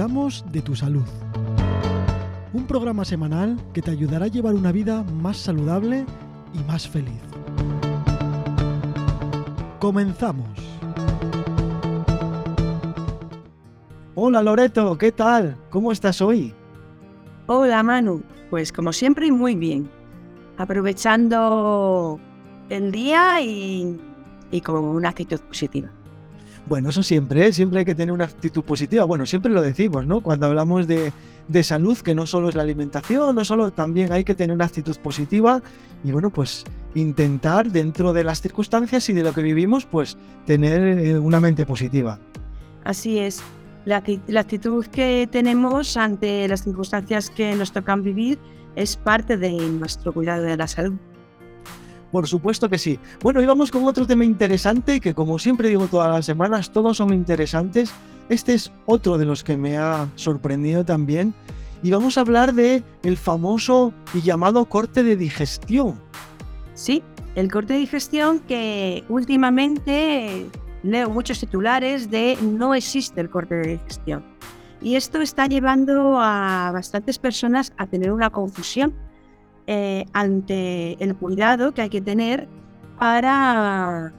de tu salud. Un programa semanal que te ayudará a llevar una vida más saludable y más feliz. Comenzamos. Hola Loreto, ¿qué tal? ¿Cómo estás hoy? Hola Manu, pues como siempre muy bien. Aprovechando el día y con una actitud positiva. Bueno, eso siempre, ¿eh? siempre hay que tener una actitud positiva. Bueno, siempre lo decimos, ¿no? Cuando hablamos de, de, salud, que no solo es la alimentación, no solo también hay que tener una actitud positiva y bueno, pues intentar dentro de las circunstancias y de lo que vivimos, pues tener eh, una mente positiva. Así es. La, la actitud que tenemos ante las circunstancias que nos tocan vivir es parte de nuestro cuidado de la salud. Por supuesto que sí. Bueno, y vamos con otro tema interesante que como siempre digo todas las semanas, todos son interesantes. Este es otro de los que me ha sorprendido también. Y vamos a hablar de el famoso y llamado corte de digestión. Sí, el corte de digestión que últimamente leo muchos titulares de no existe el corte de digestión. Y esto está llevando a bastantes personas a tener una confusión eh, ante el cuidado que hay que tener para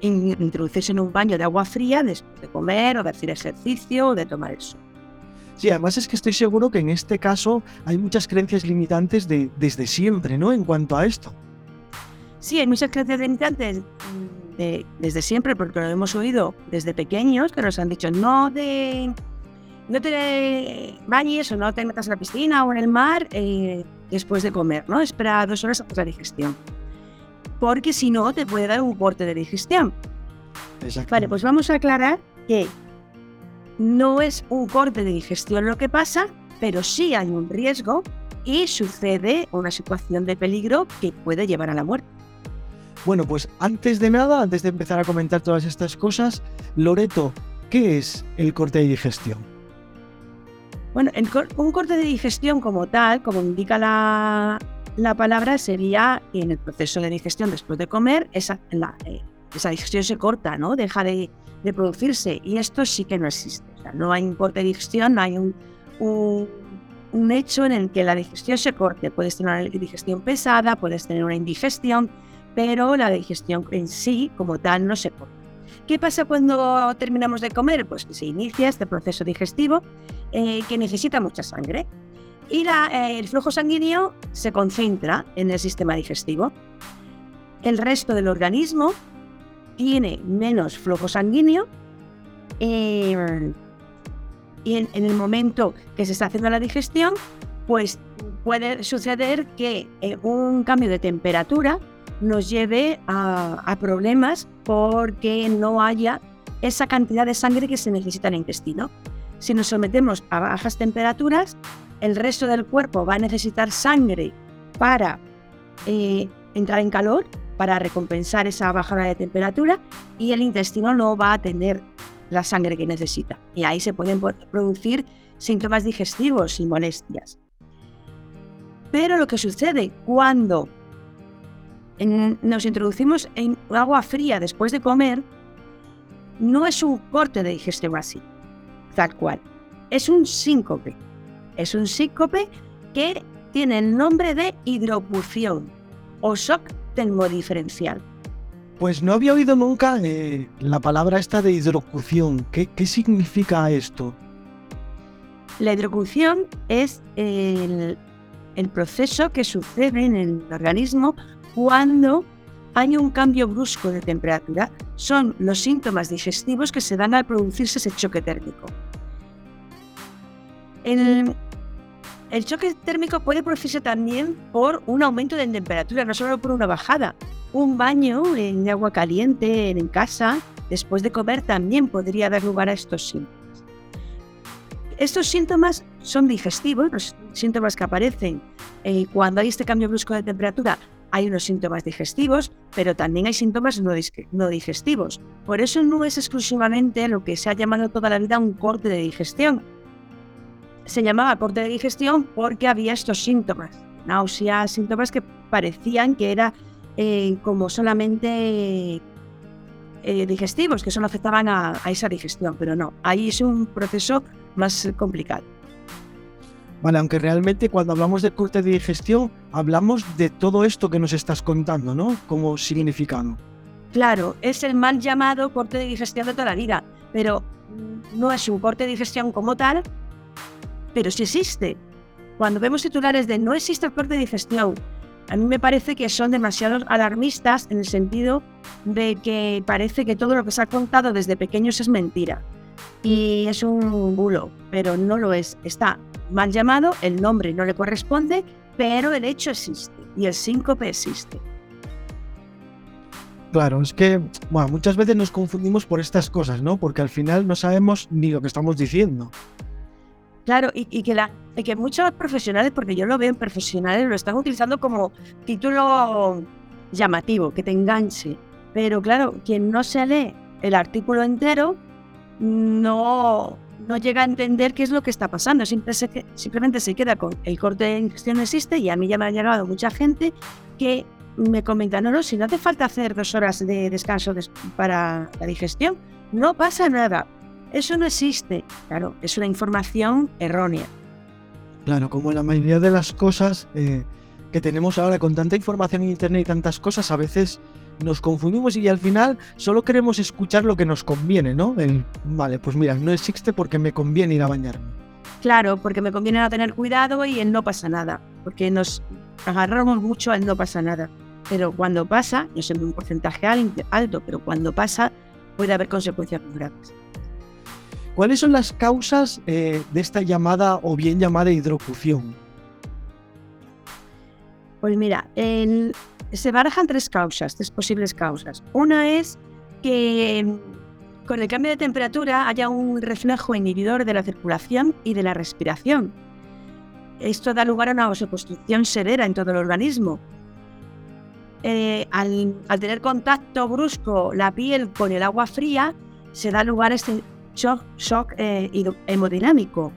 introducirse en un baño de agua fría después de comer o de hacer ejercicio o de tomar el sol. Sí, además es que estoy seguro que en este caso hay muchas creencias limitantes de, desde siempre, ¿no? En cuanto a esto. Sí, hay muchas creencias limitantes de, desde siempre, porque lo hemos oído desde pequeños, que nos han dicho no de no te bañes o no te metas en la piscina o en el mar eh, después de comer, ¿no? Espera dos horas hacer la digestión. Porque si no, te puede dar un corte de digestión. Vale, pues vamos a aclarar que no es un corte de digestión lo que pasa, pero sí hay un riesgo y sucede una situación de peligro que puede llevar a la muerte. Bueno, pues antes de nada, antes de empezar a comentar todas estas cosas, Loreto, ¿qué es el corte de digestión? Bueno, un corte de digestión como tal, como indica la, palabra, sería en el proceso de digestión después de comer, esa, eh, esa digestión se corta, ¿no? Deja de, producirse. Y esto sí que no existe. no hay un corte de digestión, no hay un, un, hecho en el que la digestión se corte. Puedes tener una digestión pesada, puedes tener una indigestión, pero la digestión en sí, como tal, no se corta. ¿Qué pasa cuando terminamos de comer? Pues que se inicia este proceso digestivo eh, que necesita mucha sangre y eh, el flujo sanguíneo se concentra en el sistema digestivo. El resto del organismo tiene menos flujo sanguíneo eh, y en, el momento que se está haciendo la digestión, pues puede suceder que un cambio de temperatura nos lleve a, problemas porque no haya esa cantidad de sangre que se necesita en el intestino. Si nos sometemos a bajas temperaturas, el resto del cuerpo va a necesitar sangre para eh, entrar en calor, para recompensar esa bajada de temperatura y el intestino no va a tener la sangre que necesita. Y ahí se pueden producir síntomas digestivos y molestias. Pero lo que sucede cuando nos introducimos en agua fría después de comer, no es un corte de digestión así, tal cual. Es un síncope. Es un síncope que tiene el nombre de hidrocución o shock termodiferencial. Pues no había oído nunca eh, la palabra esta de hidrocución. ¿Qué, ¿Qué, significa esto? La hidrocución es el, el proceso que sucede en el organismo cuando hay un cambio brusco de temperatura. Son los síntomas digestivos que se dan al producirse ese choque térmico. El, choque térmico puede producirse también por un aumento de temperatura, no solo por una bajada. Un baño en agua caliente en casa después de comer también podría dar lugar a estos síntomas. Estos síntomas son digestivos, los síntomas que aparecen eh, cuando hay este cambio brusco de temperatura hay unos síntomas digestivos, pero también hay síntomas no digestivos. Por eso no es exclusivamente lo que se ha llamado toda la vida un corte de digestión. Se llamaba corte de digestión porque había estos síntomas, náuseas, síntomas que parecían que era eh, como solamente eh, digestivos que solo afectaban a, esa digestión, pero no, ahí es un proceso más complicado. Vale, aunque realmente cuando hablamos de corte de digestión, hablamos de todo esto que nos estás contando, ¿no? Como significado. Claro, es el mal llamado corte de digestión de toda la vida, pero no es un corte de digestión como tal, pero sí existe. Cuando vemos titulares de no existe corte de digestión, a mí me parece que son demasiado alarmistas en el sentido de que parece que todo lo que se ha contado desde pequeños es mentira. Y es un bulo, pero no lo es. Está mal llamado, el nombre no le corresponde, pero el hecho existe y el síncope existe. Claro, es que muchas veces nos confundimos por estas cosas, ¿no? Porque al final no sabemos ni lo que estamos diciendo. Claro, y, que, la, que muchos profesionales, porque yo lo veo en profesionales, lo están utilizando como título llamativo, que te enganche. Pero claro, quien no se lee el artículo entero no, no llega a entender qué es lo que está pasando. simplemente se queda con el corte de ingestión existe y a mí ya me ha llegado mucha gente que me comenta, no, no, si no hace falta hacer dos horas de descanso para la digestión, no pasa nada. Eso no existe. Claro, es una información errónea. Claro, como la mayoría de las cosas eh, que tenemos ahora con tanta información en Internet y tantas cosas, a veces nos confundimos y al final solo queremos escuchar lo que nos conviene, ¿no? vale, pues mira, no existe porque me conviene ir a bañarme. Claro, porque me conviene a tener cuidado y en no pasa nada, porque nos agarramos mucho al no pasa nada. Pero cuando pasa, no sé un porcentaje alto, pero cuando pasa puede haber consecuencias muy graves. ¿Cuáles son las causas eh, de esta llamada o bien llamada hidrocución? Pues mira, se barajan tres causas, tres posibles causas. Una es que mm, con el cambio de temperatura haya un reflejo inhibidor de la circulación y de la respiración. Esto da lugar a una vasoconstricción severa en todo el organismo. Eh, al, tener contacto brusco la piel con el agua fría, se da lugar a este shock, eh, hemodinámico.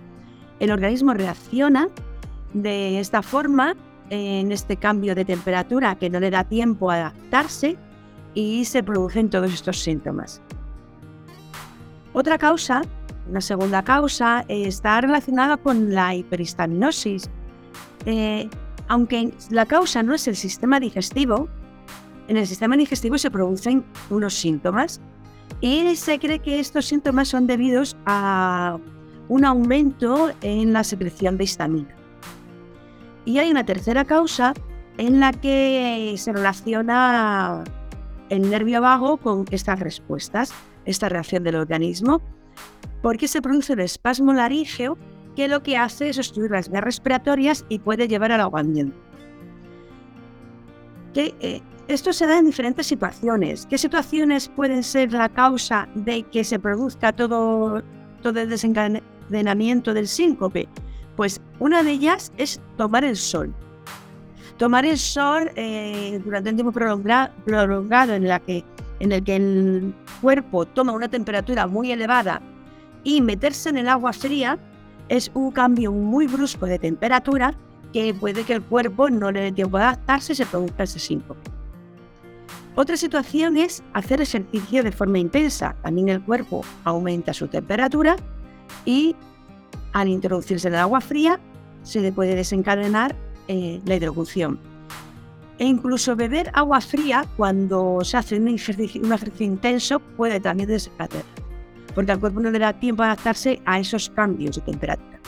El organismo reacciona de esta forma en este cambio de temperatura que no le da tiempo a adaptarse y se producen todos estos síntomas. Otra causa, una segunda causa, está relacionada con la hiperistaminosis. Eh, aunque la causa no es el sistema digestivo, en el sistema digestivo se producen unos síntomas y se cree que estos síntomas son debidos a un aumento en la secreción de histamina. Y hay una tercera causa en la que se relaciona el nervio vago con estas respuestas, esta reacción del organismo, porque se produce el espasmo larígeo que lo que hace es obstruir las vías respiratorias y puede llevar al ahogamiento. Que, eh, esto se da en diferentes situaciones. ¿Qué situaciones pueden ser la causa de que se produzca todo, todo el desencadenamiento del síncope? Pues una de ellas es tomar el sol. Tomar el sol eh, durante un tiempo prolongado, en, que, en el que el cuerpo toma una temperatura muy elevada y meterse en el agua fría es un cambio muy brusco de temperatura que puede que el cuerpo no le dé tiempo a adaptarse y se produzca ese síncope. Otra situación es hacer ejercicio de forma intensa. También el cuerpo aumenta su temperatura y al introducirse el agua fría se le puede desencadenar eh, la hidrocución. E incluso beber agua fría cuando se hace un ejercicio, intenso puede también desencadenar, porque al cuerpo no le da tiempo a adaptarse a esos cambios de temperatura.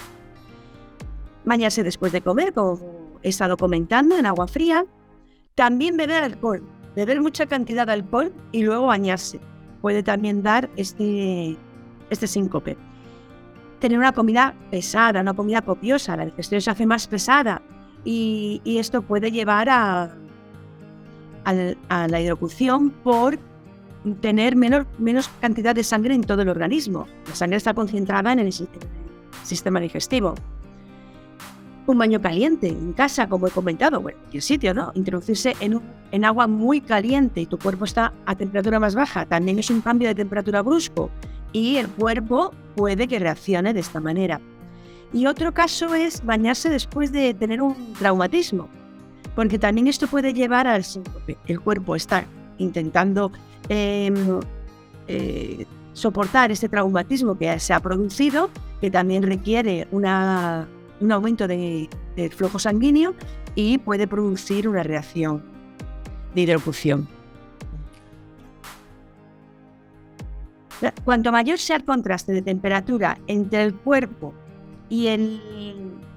Bañarse después de comer, como he estado comentando, en agua fría. También beber alcohol beber mucha cantidad de alcohol y luego bañarse. Puede también dar este, este síncope. Tener una comida pesada, una comida copiosa, la digestión se hace más pesada y, esto puede llevar a, a, la hidrocución por tener menos, menos cantidad de sangre en todo el organismo. La sangre está concentrada en el sistema digestivo un baño caliente en casa, como he comentado, o en cualquier sitio, ¿no? Introducirse en, en agua muy caliente y tu cuerpo está a temperatura más baja, también es un cambio de temperatura brusco y el cuerpo puede que reaccione de esta manera. Y otro caso es bañarse después de tener un traumatismo, porque también esto puede llevar al síncope. El cuerpo está intentando em, eh, soportar este traumatismo que se ha producido, que también requiere una, un aumento de, flujo sanguíneo y puede producir una reacción de hidrocución. Cuanto mayor sea el contraste de temperatura entre el cuerpo y, el,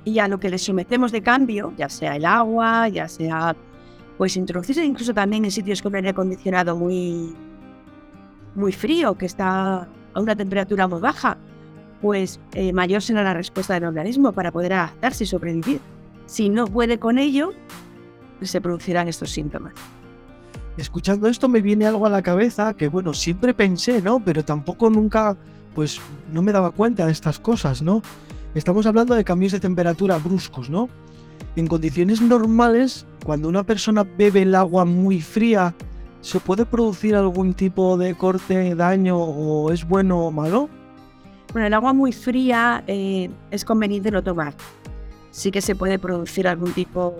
y a lo que le sometemos de cambio, ya sea el agua, ya sea pues introducirse incluso también en sitios con aire acondicionado muy, muy frío, que está a una temperatura muy baja, pues eh, mayor será la respuesta del organismo para poder adaptarse y sobrevivir. Si no puede con ello, se producirán estos síntomas. Escuchando esto me viene algo a la cabeza que, bueno, siempre pensé, ¿no? Pero tampoco nunca, pues, no me daba cuenta de estas cosas, ¿no? Estamos hablando de cambios de temperatura bruscos, ¿no? En condiciones normales, cuando una persona bebe el agua muy fría, ¿se puede producir algún tipo de corte, daño o es bueno o malo? Bueno, el agua muy fría eh, es conveniente no tomar. Sí que se puede producir algún tipo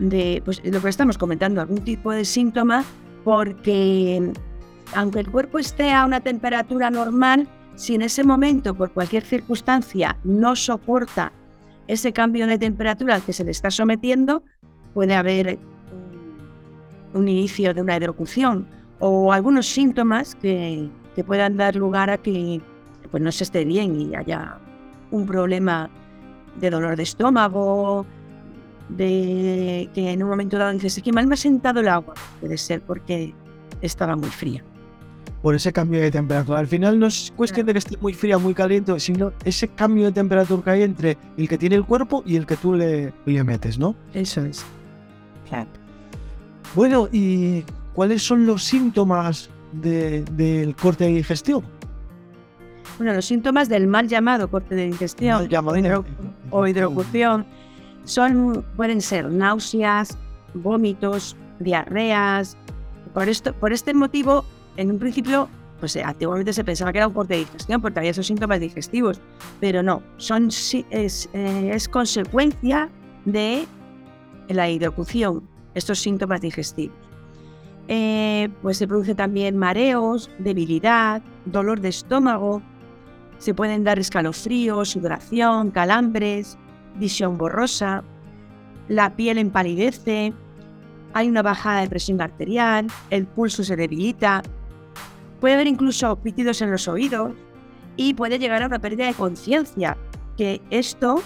de, pues lo que estamos comentando, algún tipo de síntoma, porque aunque el cuerpo esté a una temperatura normal, si en ese momento, por cualquier circunstancia, no soporta ese cambio de temperatura al que se le está sometiendo, puede haber un inicio de una hidrocución o algunos síntomas que, que puedan dar lugar a que pues, no se esté bien y haya un problema de dolor de estómago, de que en un momento dado dices, es que mal me ha sentado el agua. Puede ser porque estaba muy fría. Por ese cambio de temperatura. Al final no es cuestión de que esté muy fría, muy caliente, sino ese cambio de temperatura que hay entre el que tiene el cuerpo y el que tú le, le metes, ¿no? Eso es. Claro. Bueno, ¿y cuáles son los síntomas del corte de digestión? Bueno, los síntomas del mal llamado corte de digestión o hidrocución son, pueden ser náuseas, vómitos, diarreas. Por, esto, por este motivo, en un principio, pues eh, antiguamente se pensaba que era un corte de digestión porque había esos síntomas digestivos, pero no, son, es, eh, es consecuencia de la hidrocución, estos síntomas digestivos. Eh, pues se produce también mareos, debilidad, dolor de estómago, se pueden dar escalofríos, sudoración, calambres, visión borrosa, la piel empalidece, hay una bajada de presión arterial, el pulso se debilita, puede haber incluso pitidos en los oídos y puede llegar a una pérdida de conciencia, que esto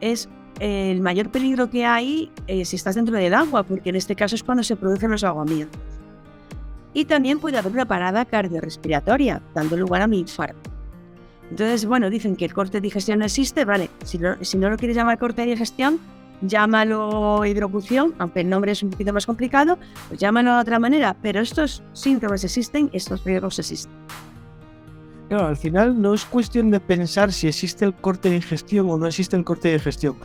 es el mayor peligro que hay eh, si estás dentro del agua, porque en este caso es cuando se producen los ahogamientos. Y también puede haber una parada cardiorrespiratoria, dando lugar a un infarto. Entonces, bueno, dicen que el corte de digestión no existe, vale, si no, lo quieres llamar corte de digestión, llámalo hidrocución, aunque el nombre es un poquito más complicado, pues llámalo de otra manera, pero estos síntomas existen, estos riesgos existen. Claro, al final no es cuestión de pensar si existe el corte de digestión o no existe el corte de digestión.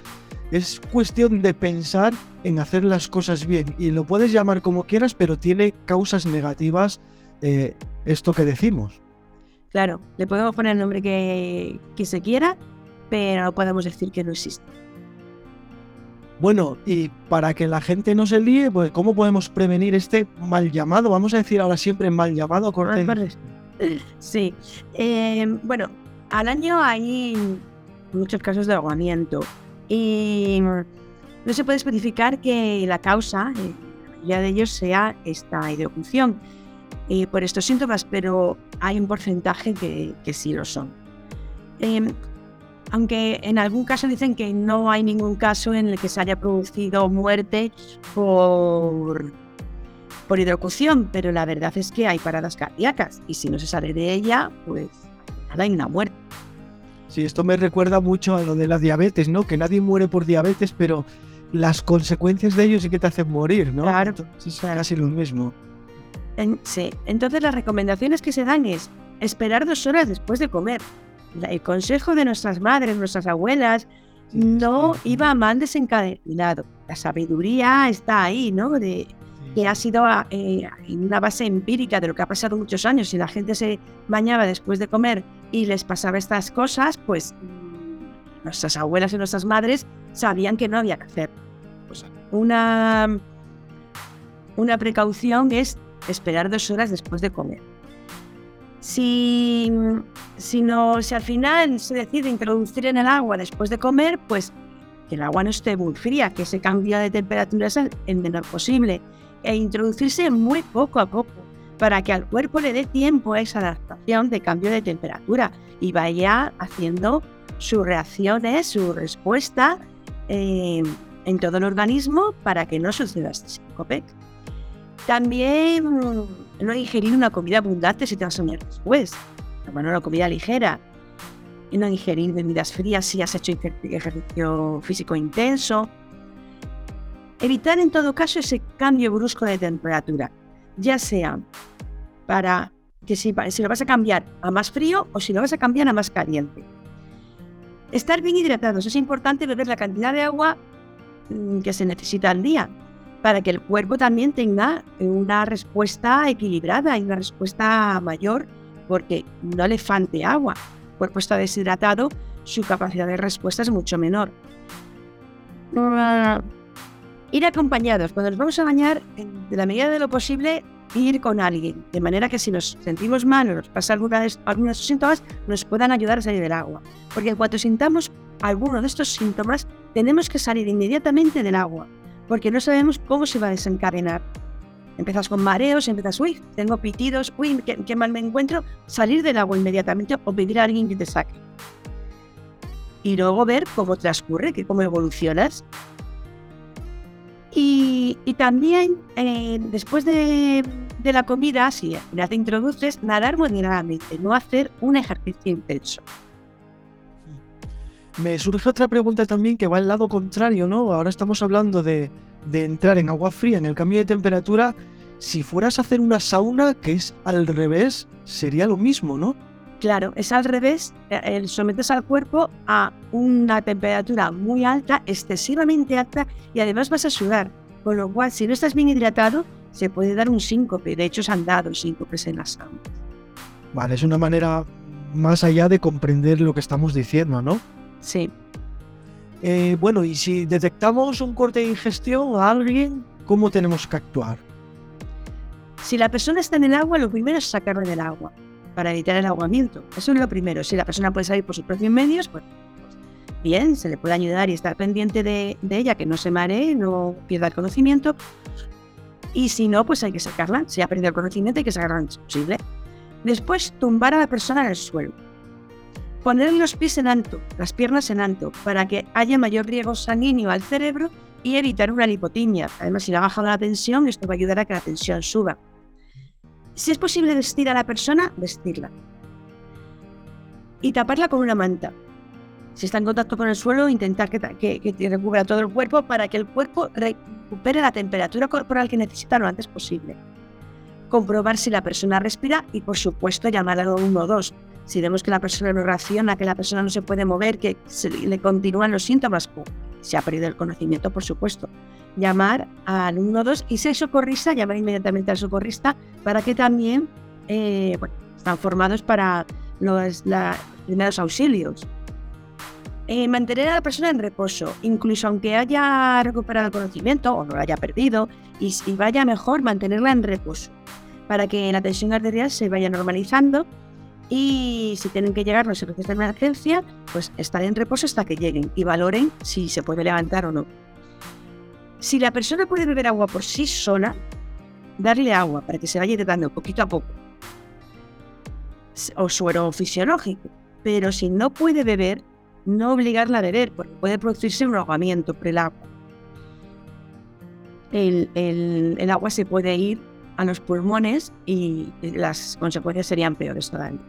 Es cuestión de pensar en hacer las cosas bien. Y lo puedes llamar como quieras, pero tiene causas negativas eh, esto que decimos. Claro, le podemos poner el nombre que, se quiera, pero no podemos decir que no existe. Bueno, y para que la gente no se líe, pues ¿cómo podemos prevenir este mal llamado? Vamos a decir ahora siempre mal llamado corte. Sí. Eh, bueno, al año hay muchos casos de ahogamiento y no se puede especificar que la causa, eh, la mayoría de ellos, sea esta hidrocución eh, por estos síntomas, pero hay un porcentaje que, sí lo son. Em, aunque en algún caso dicen que no hay ningún caso en el que se haya producido muerte por, por hidrocución, pero la verdad es que hay paradas cardíacas y si no se sale de ella, pues nada, hay una muerte. Sí, esto me recuerda mucho a lo de la diabetes, ¿no? Que nadie muere por diabetes, pero las consecuencias de ello sí que te hacen morir, ¿no? Claro. es casi lo mismo sí, entonces las recomendaciones que se dan es esperar dos horas después de comer. El consejo de nuestras madres, nuestras abuelas, no iba mal desencadenado. La sabiduría está ahí, ¿no? De, que ha sido eh, una base empírica de lo que ha pasado muchos años. Si la gente se bañaba después de comer y les pasaba estas cosas, pues mm, nuestras abuelas y nuestras madres sabían que no había que hacer. Pues una, una precaución es esperar dos horas después de comer. Si, si, no, si al final se decide introducir en el agua después de comer, pues que el agua no esté muy fría, que se cambie de temperatura el menor posible e introducirse muy poco a poco para que al cuerpo le dé tiempo a esa adaptación de cambio de temperatura y vaya haciendo sus reacciones, su respuesta eh, en todo el organismo para que no suceda este síncope. También mm, no ingerir una comida abundante si te vas a unir después. Bueno, una comida ligera. Y no ingerir bebidas frías si has hecho ejercicio físico intenso. Evitar en todo caso ese cambio brusco de temperatura, ya sea para que si, si lo vas a cambiar a más frío o si lo vas a cambiar a más caliente. Estar bien hidratados. Es importante beber la cantidad de agua mm, que se necesita al día para que el cuerpo también tenga una respuesta equilibrada y una respuesta mayor, porque no le falte agua. El cuerpo está deshidratado, su capacidad de respuesta es mucho menor. Ir acompañados. Cuando nos vamos a bañar, de la medida de lo posible, ir con alguien, de manera que si nos sentimos mal o nos pasa alguna de, algunos de estos síntomas, nos puedan ayudar a salir del agua. Porque en cuanto sintamos alguno de estos síntomas, tenemos que salir inmediatamente del agua, porque no sabemos cómo se va a desencadenar. Empiezas con mareos, empiezas, uy, tengo pitidos, uy, qué, mal me encuentro, salir del agua inmediatamente o pedir a alguien que te saque. Y luego ver cómo transcurre, que cómo evolucionas y, también eh, después de, la comida, si ya te introduces, nadar moderadamente, no hacer un ejercicio intenso. Me surge otra pregunta también que va al lado contrario, ¿no? Ahora estamos hablando de, de entrar en agua fría, en el cambio de temperatura. Si fueras a hacer una sauna, que es al revés, sería lo mismo, ¿no? Claro, es al revés, eh, el sometes al cuerpo a una temperatura muy alta, excesivamente alta, y además vas a sudar. Con lo cual, si no estás bien hidratado, se puede dar un síncope. De hecho, se han dado síncopes en la sauna. Vale, es una manera más allá de comprender lo que estamos diciendo, ¿no? Sí. Eh, bueno, y si detectamos un corte de ingestión a alguien, ¿cómo tenemos que actuar? Si la persona está en el agua, lo primero es sacarlo del agua para evitar el ahogamiento. Eso es lo primero. Si la persona puede salir por sus propios medios, pues, bien, se le puede ayudar y estar pendiente de, ella, que no se maree, no pierda el conocimiento. Y si no, pues hay que sacarla. Si ha perdido el conocimiento, hay que sacarla lo antes posible. Después, tumbar a la persona en el suelo. Poner los pies en alto, las piernas en alto, para que haya mayor riego sanguíneo al cerebro y evitar una lipotimia. Además, si le ha bajado la tensión, esto va a ayudar a que la tensión suba. Si es posible vestir a la persona, vestirla. Y taparla con una manta. Si está en contacto con el suelo, intentar que, que, recubra todo el cuerpo para que el cuerpo recupere la temperatura corporal que necesita lo antes posible. Comprobar si la persona respira y, por supuesto, llamar al 112. Si vemos que la persona no reacciona, que la persona no se puede mover, que le continúan los síntomas, se ha perdido el conocimiento, por supuesto llamar al 112 y si hay socorrista, llamar inmediatamente al socorrista para que también eh, están formados para los, primeros auxilios. Eh, mantener a la persona en reposo, incluso aunque haya recuperado el conocimiento o no lo haya perdido, y, si vaya mejor mantenerla en reposo, para que la tensión arterial se vaya normalizando y si tienen que llegar los servicios de emergencia, pues estar en reposo hasta que lleguen y valoren si se puede levantar o no. Si la persona puede beber agua por sí sola, darle agua para que se vaya hidratando poquito a poco. O suero fisiológico. Pero si no puede beber, no obligarla a beber, porque puede producirse un ahogamiento por el agua. El, agua se puede ir a los pulmones y las consecuencias serían peores todavía.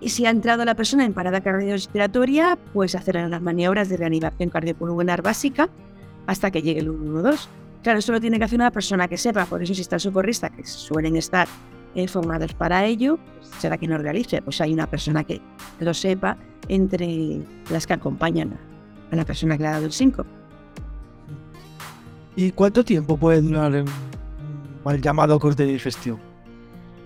Y si ha entrado la persona en parada cardiorrespiratoria, pues hacer las maniobras de reanimación cardiopulmonar básica, hasta que llegue el 112. Claro, eso lo tiene que hacer una persona que sepa, por eso si está el socorrista, que suelen estar formados para ello, pues será quien lo realice. Pues hay una persona que lo sepa entre las que acompañan a la persona que le ha dado el 5. ¿Y cuánto tiempo puede durar el mal llamado corte de digestión?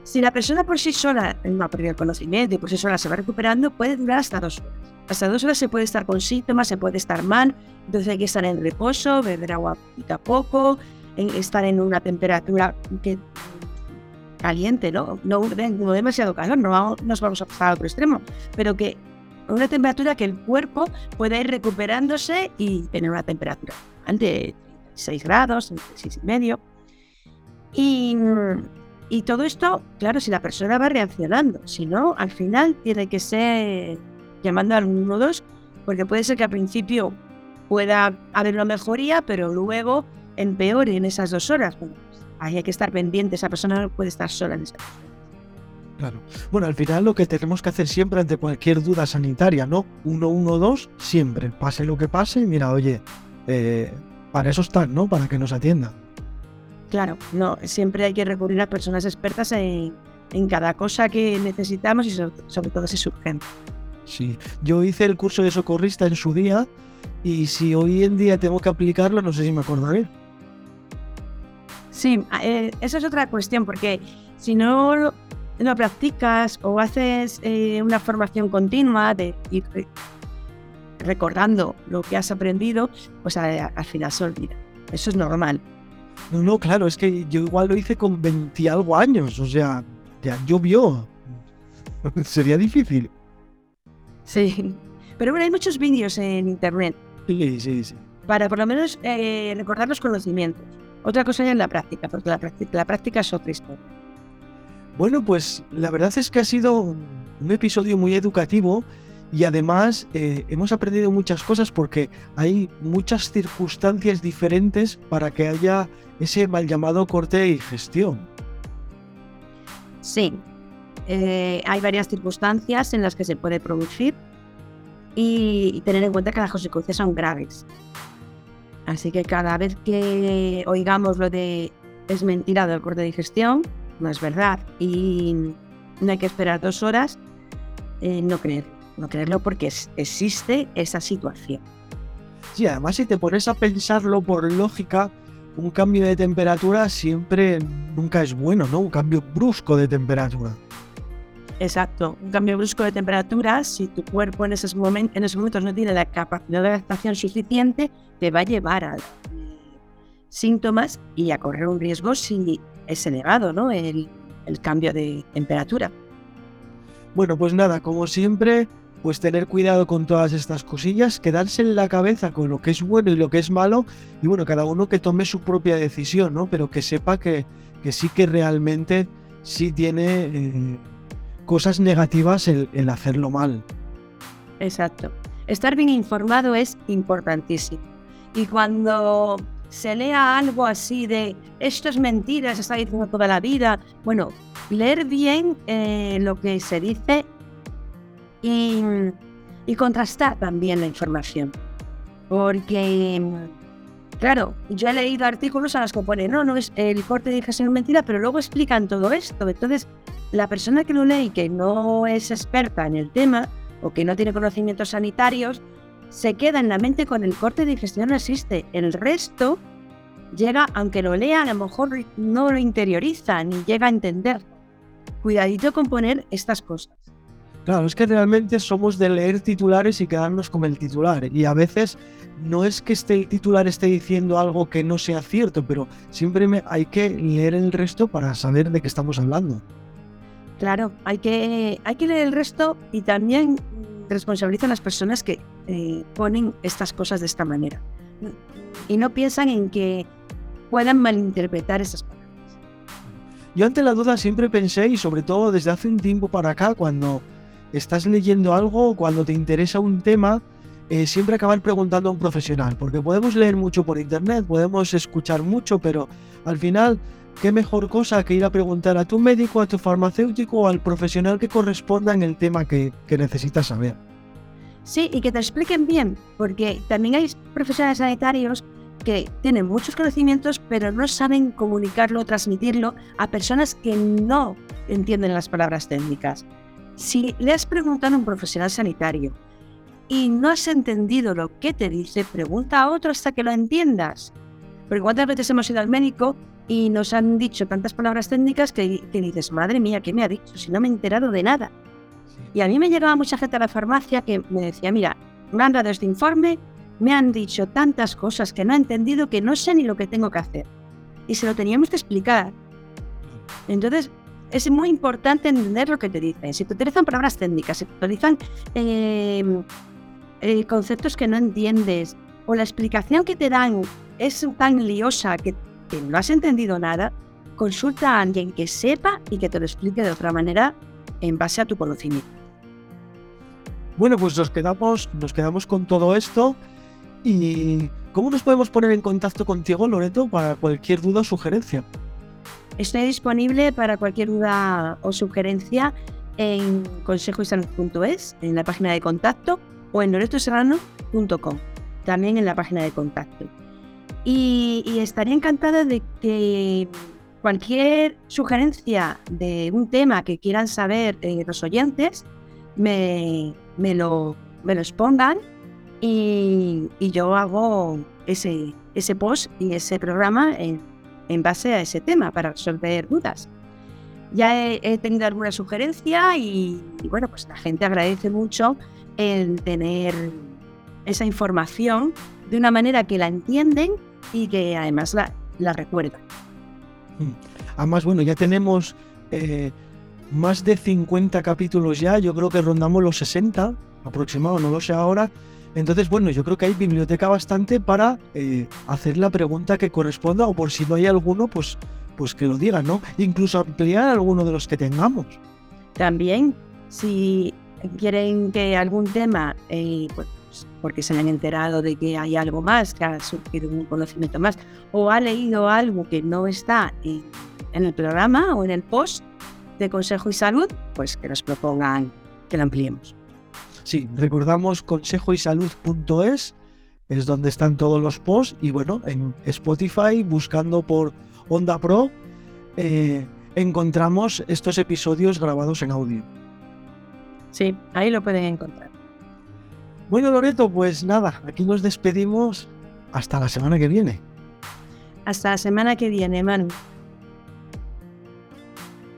Si la persona por sí sola no ha perdido el conocimiento y por sí sola se va recuperando, puede durar hasta dos horas. Hasta dos horas se puede estar con síntomas, se puede estar mal, entonces hay que estar en reposo, beber agua a poco, estar en una temperatura que caliente, ¿no? No, demasiado calor, no nos vamos a pasar al otro extremo, pero que una temperatura que el cuerpo pueda ir recuperándose y tener una temperatura de 6 grados, 6 y medio. Y, y todo esto, claro, si la persona va reaccionando, si no, al final tiene que ser llamando al 112, porque puede ser que al principio pueda haber una mejoría, pero luego empeore en esas dos horas. Bueno, ahí hay que estar pendiente, esa persona no puede estar sola en esa Claro. Bueno, al final lo que tenemos que hacer siempre ante cualquier duda sanitaria, ¿no? 112 siempre, pase lo que pase, mira, oye, eh, para eso están, ¿no? Para que nos atiendan. Claro, no, siempre hay que recurrir a personas expertas en, cada cosa que necesitamos y sobre, todo si es urgente. Sí, yo hice el curso de socorrista en su día y si hoy en día tengo que aplicarlo, no sé si me acordaré. Sí, eh, esa es otra cuestión, porque si no lo practicas o haces eh, una formación continua de ir recordando lo que has aprendido, pues al final se olvida. Eso es normal. No, no, claro, es que yo igual lo hice con 20 algo años, o sea, ya llovió. Sería difícil. Sí, pero bueno, hay muchos vídeos en internet. Sí, sí, sí. Para por lo menos eh, recordar los conocimientos. Otra cosa ya en la práctica, porque la práctica, la práctica es otra historia. Bueno, pues la verdad es que ha sido un episodio muy educativo y además eh, hemos aprendido muchas cosas porque hay muchas circunstancias diferentes para que haya ese mal llamado corte y gestión. Sí, eh, hay varias circunstancias en las que se puede producir y, tener en cuenta que las consecuencias son graves. Así que cada vez que oigamos lo de es mentira del corte de digestión, no es verdad y no hay que esperar dos horas, eh, no creer no creerlo porque existe esa situación. Sí, además si te pones a pensarlo por lógica, un cambio de temperatura siempre nunca es bueno, ¿no? Un cambio brusco de temperatura. Exacto, un cambio brusco de temperatura, si tu cuerpo en esos, momentos, en esos momentos no tiene la capacidad de adaptación suficiente, te va a llevar a síntomas y a correr un riesgo si es elevado, ¿no? el cambio de temperatura. Bueno, pues nada, como siempre, pues tener cuidado con todas estas cosillas, quedarse en la cabeza con lo que es bueno y lo que es malo, y bueno, cada uno que tome su propia decisión, ¿no? Pero que sepa que, que sí que realmente sí tiene eh, cosas negativas el, hacerlo mal. Exacto. Estar bien informado es importantísimo. Y cuando se lea algo así de esto es mentira, se está diciendo toda la vida, bueno, leer bien eh, lo que se dice y, contrastar también la información. Porque, claro, yo he leído artículos a los que pone, no, no es el corte de digestión mentira, pero luego explican todo esto. Entonces, la persona que lo lee y que no es experta en el tema o que no tiene conocimientos sanitarios, se queda en la mente con el corte de digestión no existe. El resto llega, aunque lo lea, a lo mejor no lo interioriza ni llega a entender. Cuidadito con poner estas cosas. Claro, es que realmente somos de leer titulares y quedarnos con el titular. Y a veces no es que este, el titular esté diciendo algo que no sea cierto, pero siempre hay que leer el resto para saber de qué estamos hablando. Claro, hay que, hay que leer el resto y también responsabilizan a las personas que eh, ponen estas cosas de esta manera. Y no piensan en que puedan malinterpretar esas palabras. Yo ante la duda siempre pensé, y sobre todo desde hace un tiempo para acá, cuando estás leyendo algo, cuando te interesa un tema, eh, siempre acabar preguntando a un profesional, porque podemos leer mucho por internet, podemos escuchar mucho, pero al final, ¿qué mejor cosa que ir a preguntar a tu médico, a tu farmacéutico o al profesional que corresponda en el tema que, que necesitas saber? Sí, y que te expliquen bien, porque también hay profesionales sanitarios que tienen muchos conocimientos, pero no saben comunicarlo, transmitirlo a personas que no entienden las palabras técnicas. Si le has preguntado a un profesional sanitario y no has entendido lo que te dice, pregunta a otro hasta que lo entiendas. Porque cuántas veces hemos ido al médico y nos han dicho tantas palabras técnicas que, dices, madre mía, ¿qué me ha dicho? Si no me he enterado de nada. Y a mí me llegaba mucha gente a la farmacia que me decía, mira, me han dado este informe, me han dicho tantas cosas que no he entendido que no sé ni lo que tengo que hacer. Y se lo teníamos que explicar. Entonces, es muy importante entender lo que te dicen. Si te utilizan palabras técnicas, si te utilizan em, eh, conceptos que no entiendes o la explicación que te dan es tan liosa que, que no has entendido nada, consulta a alguien que sepa y que te lo explique de otra manera en base a tu conocimiento. Bueno, pues nos quedamos, nos quedamos con todo esto. ¿Y cómo nos podemos poner en contacto contigo, Loreto, para cualquier duda o sugerencia? Estoy disponible para cualquier duda o sugerencia en consejoysalud.es, en la página de contacto, o en loretoserrano.com, también en la página de contacto. Y, estaría encantada de que cualquier sugerencia de un tema que quieran saber eh, los oyentes, me, me, lo, me lo expongan y, y, yo hago ese, ese post y ese programa en, en base a ese tema para resolver dudas. Ya he, tenido alguna sugerencia y, bueno, pues la gente agradece mucho el tener esa información de una manera que la entienden y que además la, la recuerdan. Mm. Además, bueno, ya tenemos eh, más de 50 capítulos ya, yo creo que rondamos los 60 aproximado, no lo sé ahora. Entonces, bueno, yo creo que hay biblioteca bastante para eh, hacer la pregunta que corresponda o por si no hay alguno, pues, pues que lo digan, ¿no? Incluso ampliar alguno de los que tengamos. También, si quieren que algún tema, eh, pues, porque se han enterado de que hay algo más, que ha surgido un conocimiento más, o ha leído algo que no está en, en el programa o en el post de Consejo y Salud, pues que nos propongan que lo ampliemos. Sí, recordamos consejoysalud.es, es donde están todos los posts y bueno, en Spotify, buscando por Onda Pro, eh, encontramos estos episodios grabados en audio. Sí, ahí lo pueden encontrar. Bueno, Loreto, pues nada, aquí nos despedimos hasta la semana que viene. Hasta la semana que viene, Manu.